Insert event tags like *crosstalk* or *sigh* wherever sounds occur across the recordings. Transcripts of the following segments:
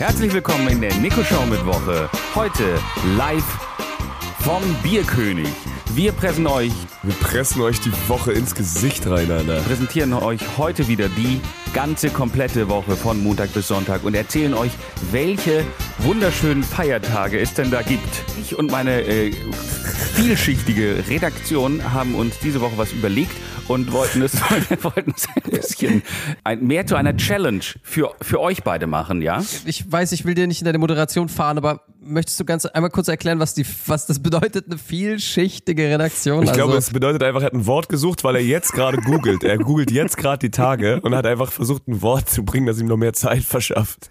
Herzlich willkommen in der Nico Show mit Woche. Heute live vom Bierkönig. Wir pressen euch, Wir pressen euch die Woche ins Gesicht rein, Alter. präsentieren euch heute wieder die ganze komplette Woche von Montag bis Sonntag und erzählen euch, welche wunderschönen Feiertage es denn da gibt. Ich und meine äh, vielschichtige Redaktion haben uns diese Woche was überlegt und wollten es, *laughs* wollten es ein bisschen ein, mehr zu einer Challenge für, für euch beide machen, ja? Ich weiß, ich will dir nicht in deine Moderation fahren, aber möchtest du ganz einmal kurz erklären, was, die, was das bedeutet, eine vielschichtige Redaktion? Ich glaube, also, es bedeutet einfach, er hat ein Wort gesucht, weil er jetzt gerade googelt. Er googelt jetzt gerade die Tage und hat einfach versucht, ein Wort zu bringen, das ihm noch mehr Zeit verschafft.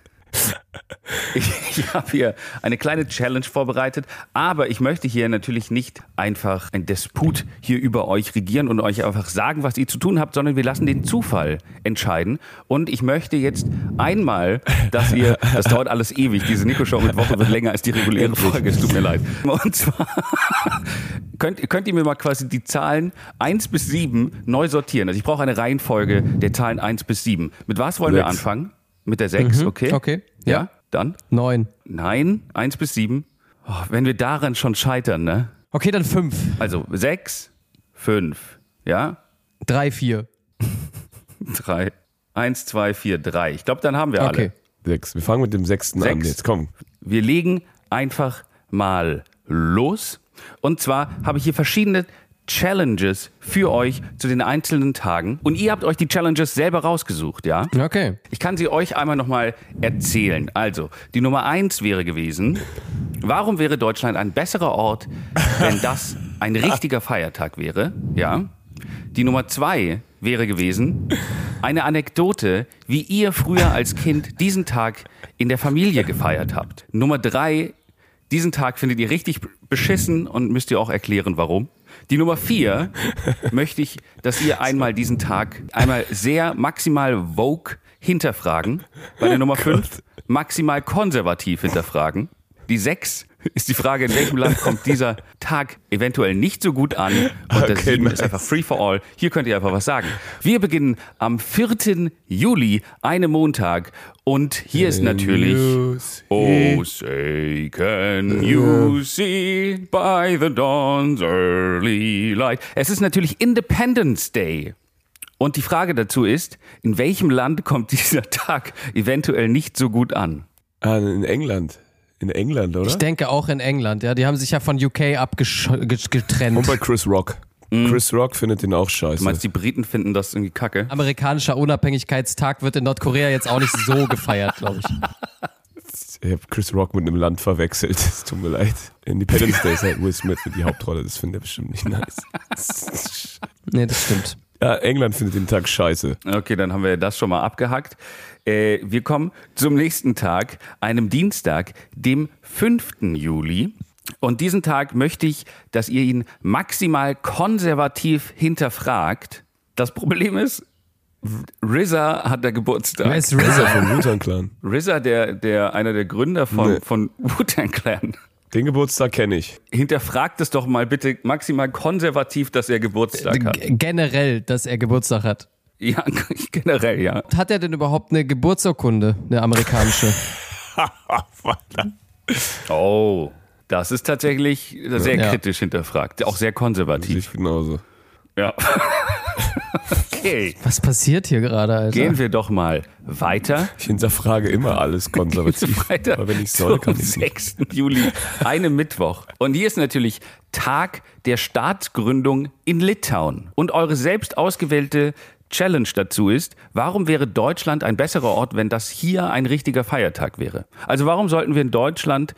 Ich, *laughs* ich habe hier eine kleine Challenge vorbereitet, aber ich möchte hier natürlich nicht einfach ein Despot hier über euch regieren und euch einfach sagen, was ihr zu tun habt, sondern wir lassen den Zufall entscheiden. Und ich möchte jetzt einmal, dass ihr, *laughs* das dauert alles ewig, diese Nico-Show mit Woche wird länger als die reguläre Folge, es tut mir leid. Und zwar *laughs* könnt, könnt ihr mir mal quasi die Zahlen 1 bis 7 neu sortieren. Also ich brauche eine Reihenfolge der Zahlen 1 bis 7. Mit was wollen wir Sechs. anfangen? Mit der 6, okay? okay. Ja, Ja. dann? Neun. Nein, 1 bis 7. Oh, wenn wir daran schon scheitern, ne? Okay, dann fünf. Also 6, 5, ja? Drei, vier. 3, 1, 2, 4, 3. Ich glaube, dann haben wir Okay. alle. Sechs. Wir fangen mit dem sechsten an. Sechs. Jetzt komm. Wir legen einfach mal los. Und zwar habe ich hier verschiedene Challenges für euch zu den einzelnen Tagen. Und ihr habt euch die Challenges selber rausgesucht, ja? Okay. Ich kann sie euch einmal nochmal erzählen. Also, die Nummer eins wäre gewesen, warum wäre Deutschland ein besserer Ort, wenn *laughs* das ein richtiger Feiertag wäre? Ja. Die Nummer zwei wäre gewesen, eine Anekdote, wie ihr früher als Kind diesen Tag in der Familie gefeiert habt. Nummer drei, diesen Tag findet ihr richtig beschissen und müsst ihr auch erklären, warum. Die Nummer vier möchte ich, dass ihr einmal diesen Tag einmal sehr maximal vogue hinterfragen. Bei der Nummer fünf maximal konservativ hinterfragen. Die sechs ist die Frage, in welchem Land kommt dieser Tag eventuell nicht so gut an. Und der Okay, sieben ist nice. einfach free for all. Hier könnt ihr einfach was sagen. Wir beginnen am 4. Juli, einem Montag. Und hier ist natürlich Oh, say can you see by the dawn's early light. Es ist natürlich Independence Day. Und die Frage dazu ist, in welchem Land kommt dieser Tag eventuell nicht so gut an? Ah, in England. In England, oder? Ich denke auch in England, ja. Die haben sich ja von UK abgetrennt. Und bei Chris Rock. Chris Rock findet den auch scheiße. Du meinst, die Briten finden das irgendwie kacke? Amerikanischer Unabhängigkeitstag wird in Nordkorea jetzt auch nicht so *laughs* gefeiert, glaube ich. Ich habe Chris Rock mit einem Land verwechselt. *laughs* Es tut mir leid. Independence Day ist halt Will Smith für die Hauptrolle. Das findet er bestimmt nicht nice. Nee, das stimmt. Ja, England findet den Tag scheiße. Okay, dann haben wir das schon mal abgehackt. Äh, wir kommen zum nächsten Tag, einem Dienstag, dem 5. Juli. Und diesen Tag möchte ich, dass ihr ihn maximal konservativ hinterfragt. Das Problem ist, RZA hat da Geburtstag. Wer ist RZA? vom Wu-Tang Clan. RZA, der, der, einer der Gründer von, Nee. von Wu-Tang Clan. Den Geburtstag kenne ich. Hinterfragt es doch mal bitte maximal konservativ, dass er Geburtstag hat. G- Generell, dass er Geburtstag hat. Ja, *laughs* generell, ja. Hat er denn überhaupt eine Geburtsurkunde, eine amerikanische? *laughs* Oh, das ist tatsächlich sehr Ja. kritisch hinterfragt. Auch sehr konservativ. Ich genauso. Ja. *laughs* okay. Was passiert hier gerade, Alter? Gehen wir doch mal weiter. Ich hinterfrage immer alles konservativ. *laughs* Weiter Aber wenn ich soll, kann ich nicht. 6. Juli, einem Mittwoch. Und hier ist natürlich Tag der Staatsgründung in Litauen. Und eure selbst ausgewählte Challenge dazu ist, warum wäre Deutschland ein besserer Ort, wenn das hier ein richtiger Feiertag wäre? Also warum sollten wir in Deutschland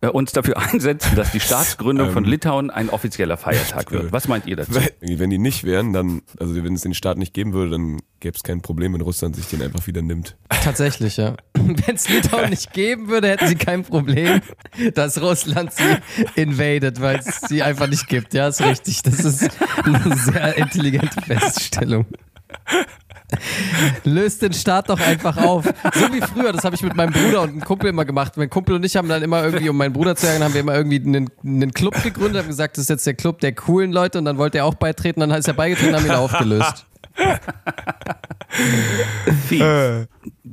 uns dafür *laughs* einsetzen, dass die *laughs* Staatsgründung von Litauen ein offizieller Feiertag *laughs* wird? Was meint ihr dazu? Wenn, wenn die nicht wären, dann, also wenn es den Staat nicht geben würde, dann gäbe es kein Problem, wenn Russland sich den einfach wieder nimmt. Tatsächlich, ja. Wenn es Litauen nicht geben würde, hätten sie kein Problem, dass Russland sie invadet, weil es sie einfach nicht gibt. Ja, ist richtig. Das ist eine sehr intelligente Feststellung. *laughs* Löst den Staat doch einfach auf. So wie früher, das habe ich mit meinem Bruder und einem Kumpel immer gemacht. Mein Kumpel und ich haben dann immer irgendwie, um meinen Bruder zu ärgern, haben wir immer irgendwie einen, einen Club gegründet, haben gesagt, das ist jetzt der Club der coolen Leute und dann wollte er auch beitreten, dann ist er beigetreten und haben ihn aufgelöst. Fies. Äh.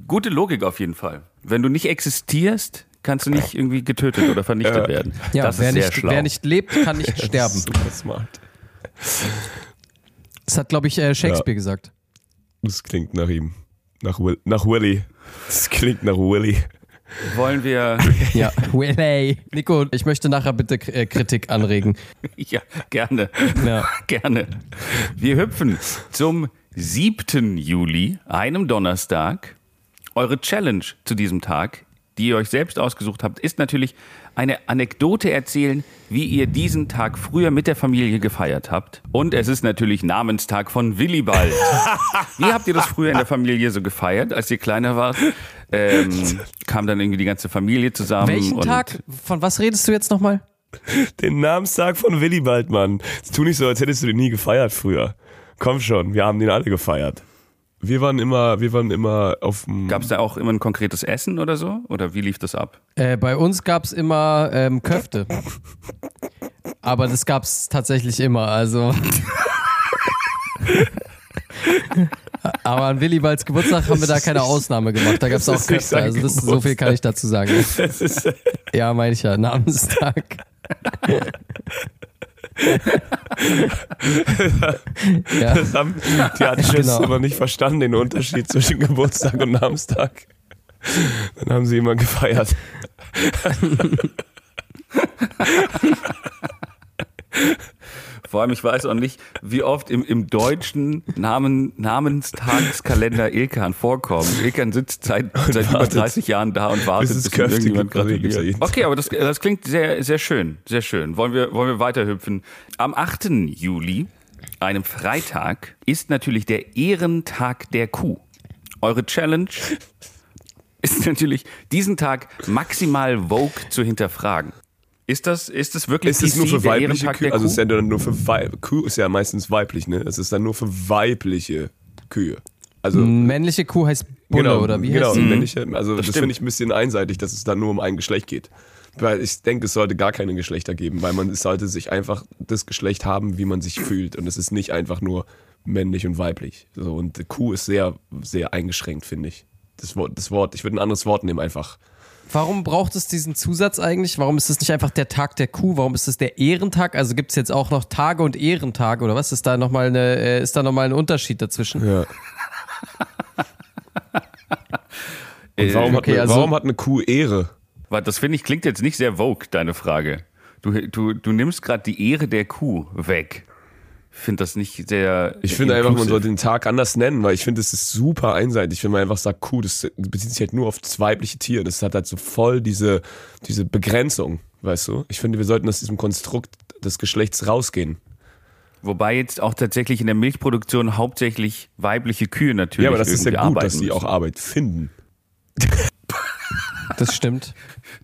Gute Logik auf jeden Fall. Wenn du nicht existierst, kannst du nicht irgendwie getötet oder vernichtet werden. Ja, das wer, ist sehr nicht, schlau. wer nicht lebt, kann nicht *laughs* sterben. Super smart. Das hat, glaube ich, äh, Shakespeare gesagt. Das klingt nach ihm. Nach, Will, nach Willy. Das klingt nach Willy. Wollen wir, *laughs* Ja. Willy. Nico, ich möchte nachher bitte äh, Kritik anregen. *laughs* ja, gerne, Ja. *laughs* gerne. Wir hüpfen zum 7. Juli, einem Donnerstag. Eure Challenge zu diesem Tag, die ihr euch selbst ausgesucht habt, ist natürlich eine Anekdote erzählen, wie ihr diesen Tag früher mit der Familie gefeiert habt. Und es ist natürlich Namenstag von Willibald. *laughs* Wie habt ihr das früher in der Familie so gefeiert, als ihr kleiner wart? Ähm, kam dann irgendwie die ganze Familie zusammen. Welchen und Tag? Von was redest du jetzt nochmal? Den Namenstag von Willibald, Mann. Tu nicht so, als hättest du den nie gefeiert früher. Komm schon, wir haben den alle gefeiert. Wir waren immer, wir waren immer auf dem. Gab es da auch immer ein konkretes Essen oder so? Oder wie lief das ab? Äh, bei uns gab es immer ähm, Köfte. Aber das gab es tatsächlich immer, also. *laughs* Aber an Willibalds Geburtstag haben wir da keine Ausnahme gemacht. Da gab es auch Köfte. Also das, so viel kann ich dazu sagen. *laughs* Ja, meine ich ja. Namenstag. *laughs* ja. das haben die Adschis Genau. immer nicht verstanden, den Unterschied zwischen Geburtstag und Namenstag. Dann haben sie immer gefeiert. *laughs* Vor allem, ich weiß auch nicht, wie oft im, im deutschen Namen, Namenstagskalender Ilkan vorkommt. Ilkan sitzt seit, seit über wartet, 30 Jahren da und wartet, bis Köfte irgendjemand gratuliert. Okay, aber das, das klingt sehr, sehr schön, sehr schön. Wollen wir, wollen wir weiterhüpfen? Am 8. Juli, einem Freitag, ist natürlich der Ehrentag der Kuh. Eure Challenge ist natürlich, diesen Tag maximal Vogue zu hinterfragen. Ist das, ist das wirklich Ist es nur PC, für weibliche Kühe? Also Kuh? ist ja dann nur für Weib. Kuh ist ja meistens weiblich, ne? Es ist dann nur für weibliche Kühe. Also Männliche Kuh heißt Bulle, genau, oder wie genau, heißt sie? männliche, also das, stimmt. finde ich ein bisschen einseitig, dass es dann nur um ein Geschlecht geht. Weil ich denke, es sollte gar keine Geschlechter geben, weil man es sollte sich einfach das Geschlecht haben, wie man sich fühlt. Und es ist nicht einfach nur männlich und weiblich. So, und Kuh ist sehr, sehr eingeschränkt, finde ich. Das Wort, das Wort, ich würde ein anderes Wort nehmen einfach. Warum braucht es diesen Zusatz eigentlich? Warum ist es nicht einfach der Tag der Kuh? Warum ist es der Ehrentag? Also gibt es jetzt auch noch Tage und Ehrentage oder was? Ist da nochmal eine, äh, ist da noch mal ein Unterschied dazwischen? Ja. *laughs* Und warum, okay, hat, eine, also- warum hat eine Kuh Ehre? Weil Das finde ich klingt jetzt nicht sehr vogue, deine Frage. Du, du, du nimmst gerade die Ehre der Kuh weg. Ich finde das nicht sehr. Ich finde einfach, man sollte den Tag anders nennen, weil ich finde, es ist super einseitig, wenn man einfach sagt, Kuh, das bezieht sich halt nur auf das weibliche Tier. Das hat halt so voll diese, diese Begrenzung, weißt du? Ich finde, wir sollten aus diesem Konstrukt des Geschlechts rausgehen. Wobei jetzt auch tatsächlich in der Milchproduktion hauptsächlich weibliche Kühe natürlich. ja, aber das ist ja gut, dass sie auch. Arbeit finden. Das stimmt.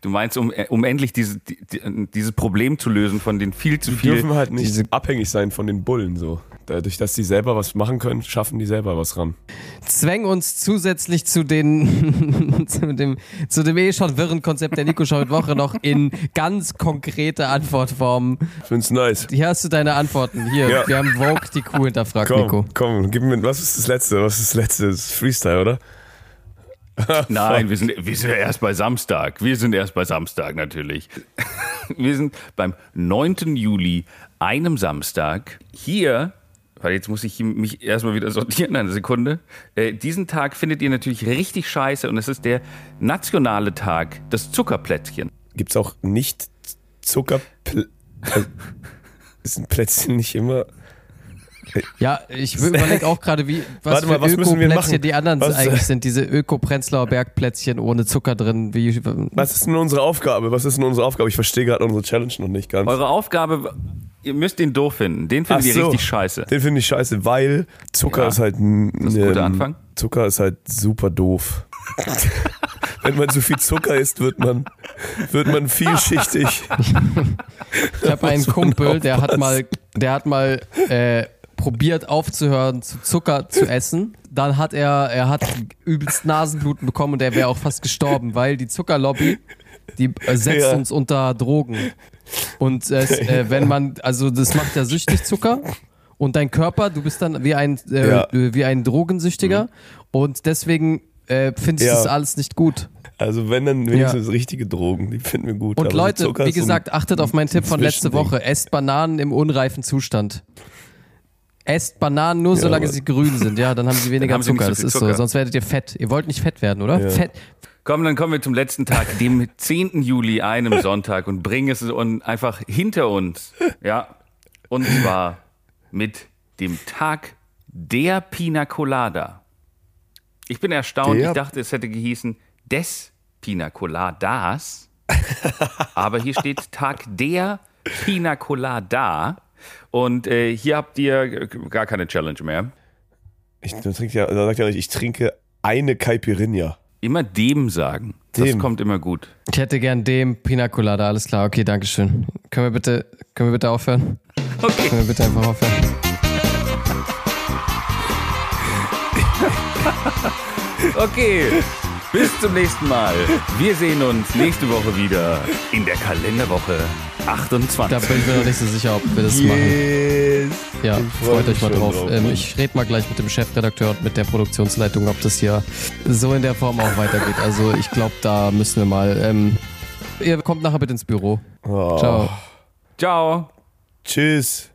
Du meinst, um, um endlich diese, die, die, dieses Problem zu lösen von den viel zu Die viel. dürfen halt nicht abhängig sein von den Bullen so. Dadurch, dass sie selber was machen können, schaffen die selber was ran. Zwäng uns zusätzlich zu den *laughs* zu dem zu dem eh schon wirren Konzept der Nico Show Woche noch in ganz konkrete Antwortformen. Ich find's nice. Hier hast du deine Antworten. Hier, Ja. wir haben Vogue die Kuh hinterfragt, Komm, Nico. komm, gib mir, was ist das letzte? Was ist das letzte? Das ist Freestyle, oder? *laughs* Nein, wir sind, wir sind ja erst bei Samstag. Wir sind erst bei Samstag natürlich. *laughs* Wir sind beim 9. Juli, einem Samstag. Hier, weil jetzt muss ich mich erstmal wieder sortieren, eine Sekunde. Äh, diesen Tag findet ihr natürlich richtig scheiße und es ist der nationale Tag des Zuckerplätzchen. Gibt's auch nicht Zucker... ist *laughs* ein Plätzchen nicht immer... Ja, ich überlege auch gerade, wie was Warte mal, für was müssen wir Öko-Plätzchen machen? die anderen Was- eigentlich sind. Diese Öko-Prenzlauer Bergplätzchen ohne Zucker drin. Wie, Was ist denn unsere Aufgabe? Was ist denn unsere Aufgabe? Ich verstehe gerade unsere Challenge noch nicht ganz. Eure Aufgabe, ihr müsst den doof finden. Den findet Ach ihr so. richtig scheiße. Den finde ich scheiße, weil Zucker Ja, ist halt ein das ist ein guter Anfang. Zucker ist halt super doof. *laughs* Wenn man zu viel Zucker isst, wird man, wird man vielschichtig. Ich habe einen *laughs* Kumpel, der hat mal, der hat mal äh, probiert aufzuhören, zu Zucker zu essen. Dann hat er, er hat übelst Nasenbluten bekommen und er wäre auch fast gestorben, weil die Zuckerlobby, die äh, setzt Ja. uns unter Drogen. Und es, äh, wenn man, also das macht ja süchtig Zucker. Und dein Körper, du bist dann wie ein, äh, Ja. wie ein Drogensüchtiger und deswegen äh, findest du Ja. das alles nicht gut. Also wenn dann wenigstens richtige Drogen, die finden wir gut. Und so Leute, wie so ein- gesagt, achtet auf meinen Tipp von letzte. Woche. Esst Bananen im unreifen Zustand. Esst Bananen nur, solange aber- sie grün sind. Ja, dann haben sie *laughs* weniger haben sie Zucker. so das ist so. Zucker. Sonst werdet ihr fett. Ihr wollt nicht fett werden, oder? Ja. Fett. Komm, dann kommen wir zum letzten Tag, dem *laughs* 10. Juli, einem Sonntag, und bringen es einfach hinter uns. Ja. Und zwar mit dem Tag der Pina Colada. Ich bin erstaunt, Der- ich dachte, es hätte gehießen des Pina Coladas. Aber hier steht Tag der Pina Colada. Und äh, hier habt ihr gar keine Challenge mehr. Ich, da trinkt ja, sagt ja nicht, ich trinke eine Caipirinha. Immer dem sagen. Das Dem. kommt immer gut. Ich hätte gern dem Pina Colada. Alles klar. Okay, danke schön. Können wir bitte, können wir bitte aufhören? Okay. Können wir bitte einfach aufhören? *laughs* Okay, bis zum nächsten Mal. Wir sehen uns nächste Woche wieder in der Kalenderwoche 28. Da bin ich mir noch nicht so sicher, ob wir das machen. Yes. Ja, Ich freu freut euch mal drauf. drauf, ähm, ich rede mal gleich mit dem Chefredakteur und mit der Produktionsleitung, ob das hier so in der Form auch weitergeht. Also ich glaube, da müssen wir mal. Ähm, ihr kommt nachher bitte ins Büro. Oh. Ciao. Ciao. Tschüss.